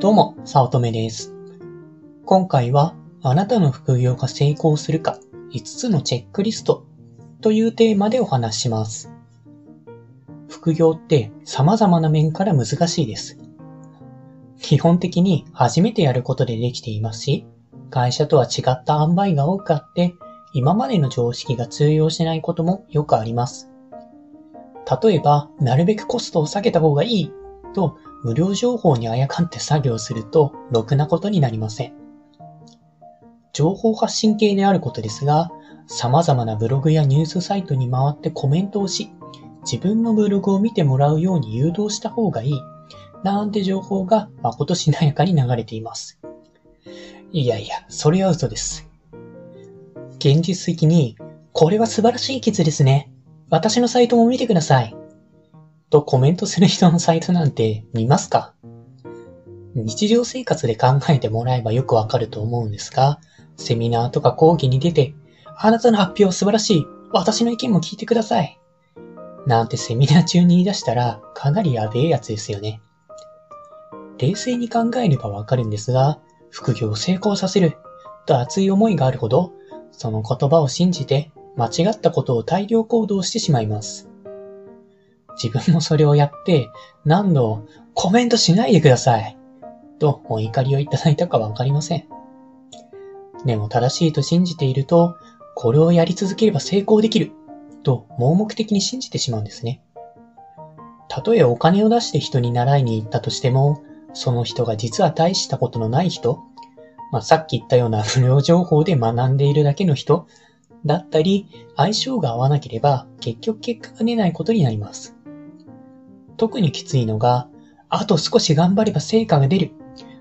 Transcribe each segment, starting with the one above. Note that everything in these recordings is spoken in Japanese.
どうも、さおとめです。今回は、あなたの副業が成功するか5つのチェックリストというテーマでお話します。副業って様々な面から難しいです。基本的に初めてやることでできていますし、会社とは違った塩梅が多くあって、今までの常識が通用しないこともよくあります。例えば、なるべくコストを下げた方がいいと無料情報にあやかって作業すると、ろくなことになりません。情報発信系であることですが、様々なブログやニュースサイトに回ってコメントをし、自分のブログを見てもらうように誘導した方がいい、なんて情報が誠しなやかに流れています。いやいや、それは嘘です。現実的に、これは素晴らしい記事ですね。私のサイトも見てください。とコメントする人のサイトなんて見ますか？日常生活で考えてもらえばよくわかると思うんですが、セミナーとか講義に出て、あなたの発表素晴らしい。私の意見も聞いてください。なんてセミナー中に言い出したら、かなりやべえやつですよね。冷静に考えればわかるんですが、副業を成功させると熱い思いがあるほど、その言葉を信じて間違ったことを大量行動してしまいます。自分もそれをやって、何度コメントしないでくださいとお怒りをいただいたかわかりません。でも正しいと信じていると、これをやり続ければ成功できると盲目的に信じてしまうんですね。たとえお金を出して人に習いに行ったとしても、その人が実は大したことのない人、まあ、さっき言ったような不良情報で学んでいるだけの人だったり、相性が合わなければ結局結果が出ないことになります。特にきついのが、あと少し頑張れば成果が出る。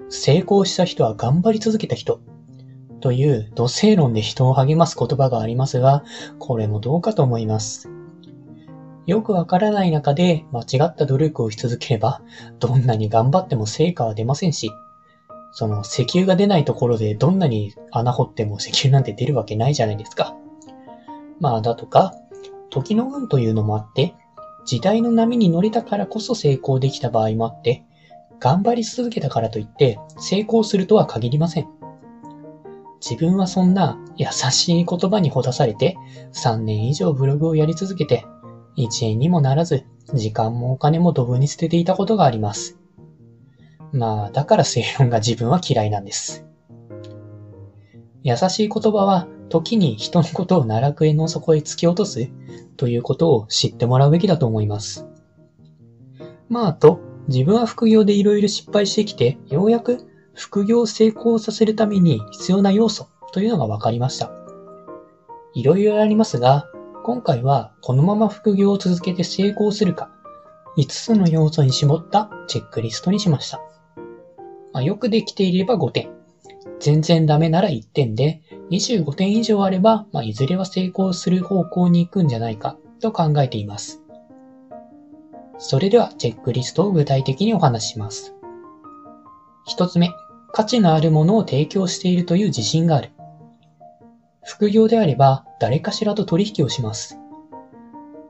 成功した人は頑張り続けた人。という土星論で人を励ます言葉がありますが、これもどうかと思います。よくわからない中で間違った努力をし続ければ、どんなに頑張っても成果は出ませんし、その石油が出ないところでどんなに穴掘っても石油なんて出るわけないじゃないですか。まあ、だとか、時の運というのもあって、時代の波に乗れたからこそ成功できた場合もあって、頑張り続けたからといって成功するとは限りません。自分はそんな優しい言葉にほだされて3年以上ブログをやり続けて1円にもならず時間もお金もドブに捨てていたことがあります。まあ、だから正論が自分は嫌いなんです。優しい言葉は時に人のことを奈落への底へ突き落とすということを知ってもらうべきだと思います。まああと、自分は副業でいろいろ失敗してきて、ようやく副業を成功させるために必要な要素というのが分かりました。いろいろありますが、今回はこのまま副業を続けて成功するか、5つの要素に絞ったチェックリストにしました。まあ、よくできていれば5点。全然ダメなら1点で、25点以上あれば、まあ、いずれは成功する方向に行くんじゃないかと考えています。それではチェックリストを具体的にお話しします。一つ目、価値のあるものを提供しているという自信がある。副業であれば誰かしらと取引をします。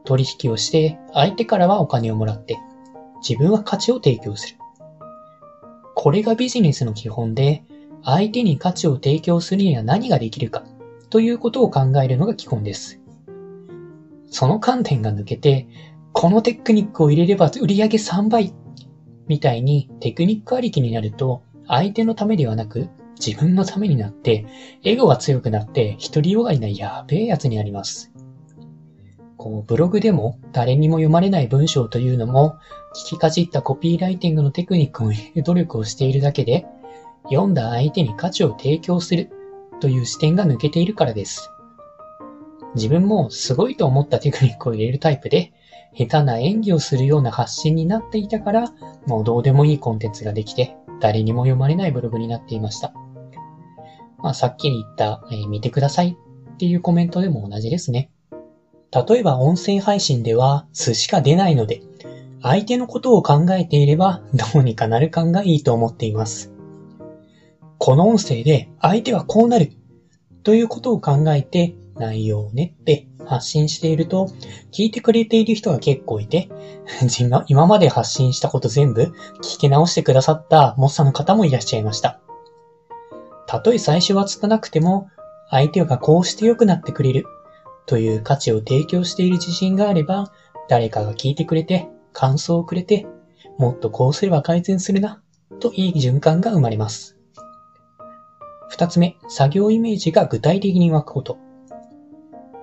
取引をして相手からはお金をもらって自分は価値を提供する。これがビジネスの基本で相手に価値を提供するには何ができるかということを考えるのが基本です。その観点が抜けて、このテクニックを入れれば売上3倍みたいにテクニックありきになると相手のためではなく自分のためになってエゴが強くなって独りよがりなやべえやつになります。こうブログでも誰にも読まれない文章というのも聞きかじったコピーライティングのテクニックを入れる努力をしているだけで読んだ相手に価値を提供するという視点が抜けているからです。自分もすごいと思ったテクニックを入れるタイプで、下手な演技をするような発信になっていたから、もうどうでもいいコンテンツができて、誰にも読まれないブログになっていました。まあ、さっき言った、えー、見てくださいっていうコメントでも同じですね。例えば音声配信では素しか出ないので、相手のことを考えていればどうにかなる感がいいと思っています。この音声で相手はこうなるということを考えて内容を練って発信していると、聞いてくれている人が結構いて、今まで発信したこと全部聞き直してくださったモッサの方もいらっしゃいました。たとえ最初は拙くても、相手がこうして良くなってくれるという価値を提供している自信があれば、誰かが聞いてくれて、感想をくれて、もっとこうすれば改善するな、といい循環が生まれます。二つ目、作業イメージが具体的に湧くこと。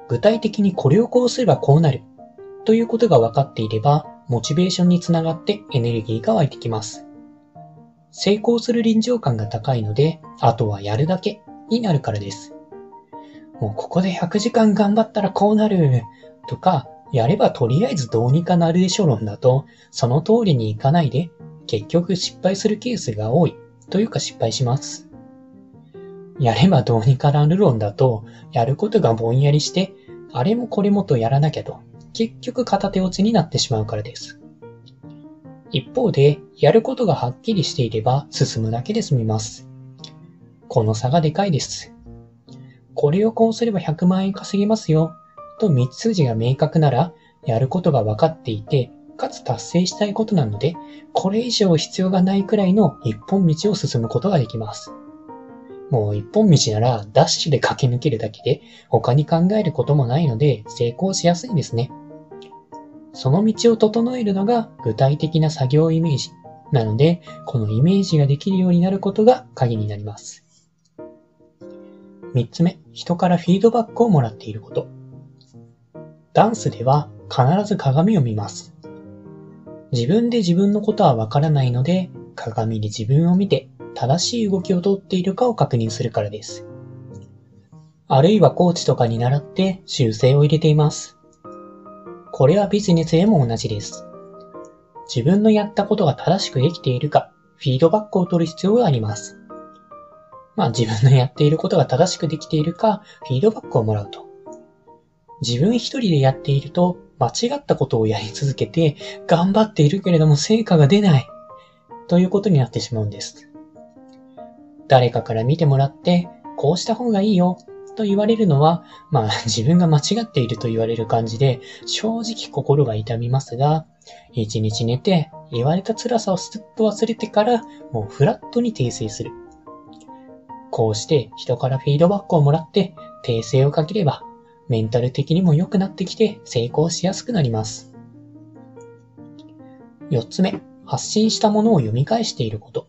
具体的にこれをこうすればこうなる、ということが分かっていれば、モチベーションにつながってエネルギーが湧いてきます。成功する臨場感が高いので、あとはやるだけになるからです。もうここで100時間頑張ったらこうなるとか、やればとりあえずどうにかなるでしょ論だと、その通りにいかないで、結局失敗するケースが多いというか失敗します。やればどうにかなる論だと、やることがぼんやりして、あれもこれもとやらなきゃと、結局片手落ちになってしまうからです。一方で、やることがはっきりしていれば進むだけで済みます。この差がでかいです。これをこうすれば100万円稼げますよ、と道筋が明確なら、やることが分かっていて、かつ達成したいことなので、これ以上必要がないくらいの一本道を進むことができます。もう一本道ならダッシュで駆け抜けるだけで他に考えることもないので成功しやすいですね。その道を整えるのが具体的な作業イメージなので、このイメージができるようになることが鍵になります。三つ目、人からフィードバックをもらっていること。ダンスでは必ず鏡を見ます。自分で自分のことはわからないので、鏡で自分を見て正しい動きをとっているかを確認するからです。あるいはコーチとかに習って修正を入れています。これはビジネスでも同じです。自分のやったことが正しくできているか、フィードバックを取る必要があります。まあ自分のやっていることが正しくできているか、フィードバックをもらうと。自分一人でやっていると、間違ったことをやり続けて、頑張っているけれども成果が出ない。ということになってしまうんです。誰かから見てもらって、こうした方がいいよ。と言われるのは、まあ 自分が間違っていると言われる感じで、正直心が痛みますが、一日寝て、言われた辛さをすっと忘れてから、もうフラットに訂正する。こうして人からフィードバックをもらって訂正をかければ、メンタル的にも良くなってきて成功しやすくなります。四つ目、発信したものを読み返していること。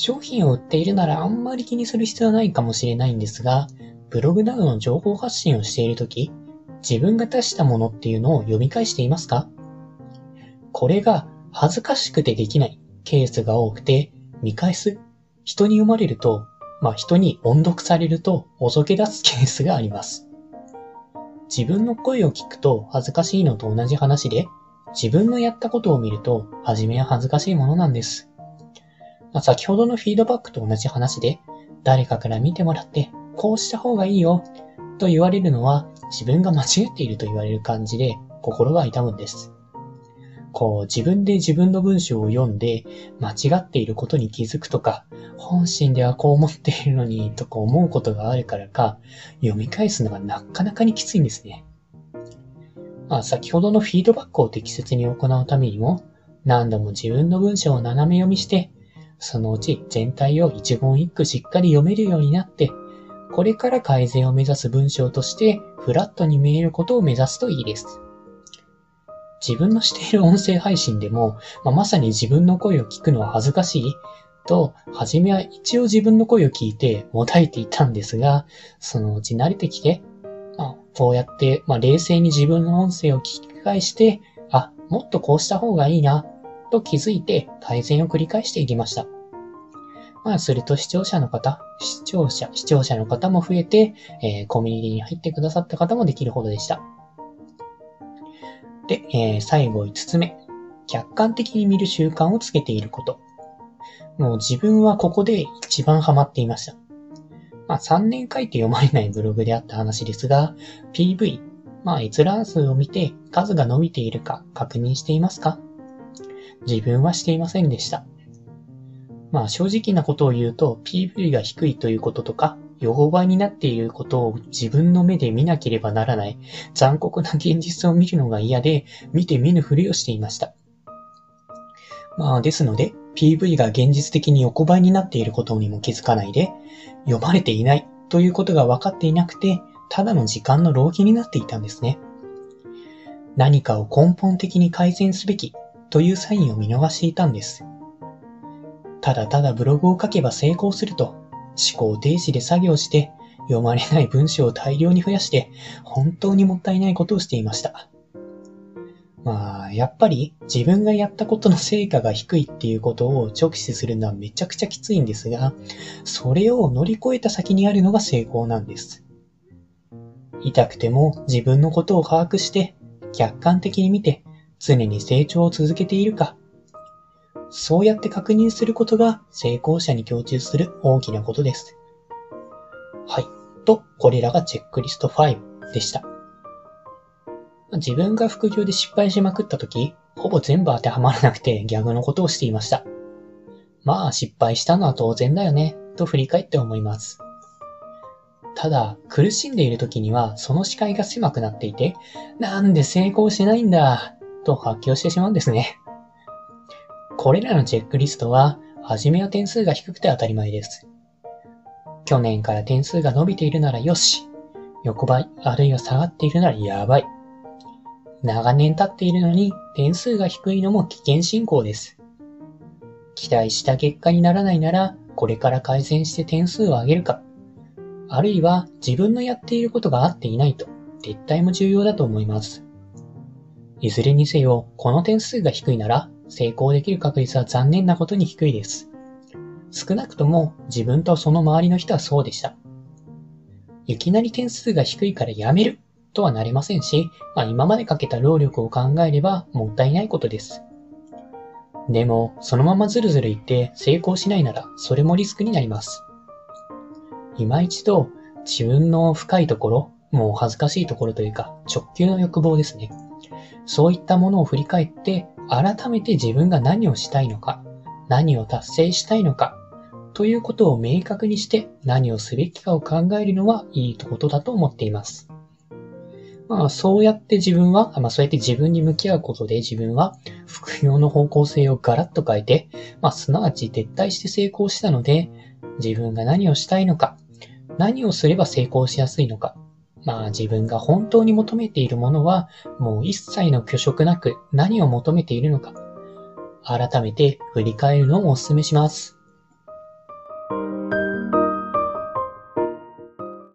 商品を売っているならあんまり気にする必要はないかもしれないんですが、ブログなどの情報発信をしているとき、自分が出したものっていうのを読み返していますか？これが恥ずかしくてできないケースが多くて、見返す人に読まれると、まあ人に音読されるとおぞけ出すケースがあります。自分の声を聞くと恥ずかしいのと同じ話で、自分のやったことを見ると、初めは恥ずかしいものなんです。まあ、先ほどのフィードバックと同じ話で、誰かから見てもらって、こうした方がいいよ、と言われるのは、自分が間違っていると言われる感じで、心が痛むんです。こう、自分で自分の文章を読んで、間違っていることに気づくとか、本心ではこう思っているのに、とか思うことがあるからか、読み返すのがなかなかにきついんですね。まあ、先ほどのフィードバックを適切に行うためにも、何度も自分の文章を斜め読みして、そのうち全体を一言一句しっかり読めるようになって、これから改善を目指す文章としてフラットに見えることを目指すといいです。自分のしている音声配信でも、まあ、まさに自分の声を聞くのは恥ずかしいと、はじめは一応自分の声を聞いてもたいていたんですが、そのうち慣れてきて、まあ、こうやって、まあ、冷静に自分の音声を聞き返して、あ、もっとこうした方がいいな、と気づいて改善を繰り返していきました。まあ、すると視聴者の方、視聴者、視聴者の方も増えて、えー、コミュニティに入ってくださった方もできるほどでした。で、えー、最後5つ目。客観的に見る習慣をつけていること。もう自分はここで一番ハマっていました。まあ、3年書いて読まれないブログであった話ですが、PV、まあ、閲覧数を見て数が伸びているか確認していますか自分はしていませんでした。まあ正直なことを言うと PV が低いということとか、横ばいになっていることを自分の目で見なければならない残酷な現実を見るのが嫌で、見て見ぬふりをしていました。まあ、ですので、PV が現実的に横ばいになっていることにも気づかないで、読まれていないということが分かっていなくて、ただの時間の浪費になっていたんですね。何かを根本的に改善すべきというサインを見逃していたんです。ただただブログを書けば成功すると、思考停止で作業して、読まれない文章を大量に増やして、本当にもったいないことをしていました。まあ、やっぱり自分がやったことの成果が低いっていうことを直視するのはめちゃくちゃきついんですが、それを乗り越えた先にあるのが成功なんです。痛くても自分のことを把握して、客観的に見て、常に成長を続けているか、そうやって確認することが成功者に共通する大きなことです。はい。と、これらがチェックリスト5でした。自分が副業で失敗しまくった時、ほぼ全部当てはまらなくて逆のことをしていました。まあ失敗したのは当然だよね、と振り返って思います。ただ、苦しんでいる時にはその視界が狭くなっていて、なんで成功しないんだ、と発狂してしまうんですね。これらのチェックリストは、初めは点数が低くて当たり前です。去年から点数が伸びているならよし。横ばい、あるいは下がっているならやばい。長年経っているのに点数が低いのも危険進行です。期待した結果にならないなら、これから改善して点数を上げるか、あるいは自分のやっていることが合っていないと、撤退も重要だと思います。いずれにせよ、この点数が低いなら、成功できる確率は残念なことに低いです。少なくとも自分とその周りの人はそうでした。いきなり点数が低いからやめるとはなれませんし、まあ、今までかけた労力を考えればもったいないことです。でも、そのままずるずるいって成功しないなら、それもリスクになります。今一度、自分の深いところ、もう恥ずかしいところというか、直球の欲望ですね。そういったものを振り返って、改めて自分が何をしたいのか、何を達成したいのか、ということを明確にして何をすべきかを考えるのはいいことだと思っています。まあ、そうやって自分は、まあ、そうやって自分に向き合うことで自分は副業の方向性をガラッと変えて、まあ、すなわち撤退して成功したので、自分が何をしたいのか、何をすれば成功しやすいのか、まあ自分が本当に求めているものはもう一切の虚飾なく何を求めているのか、改めて振り返るのをお勧めします。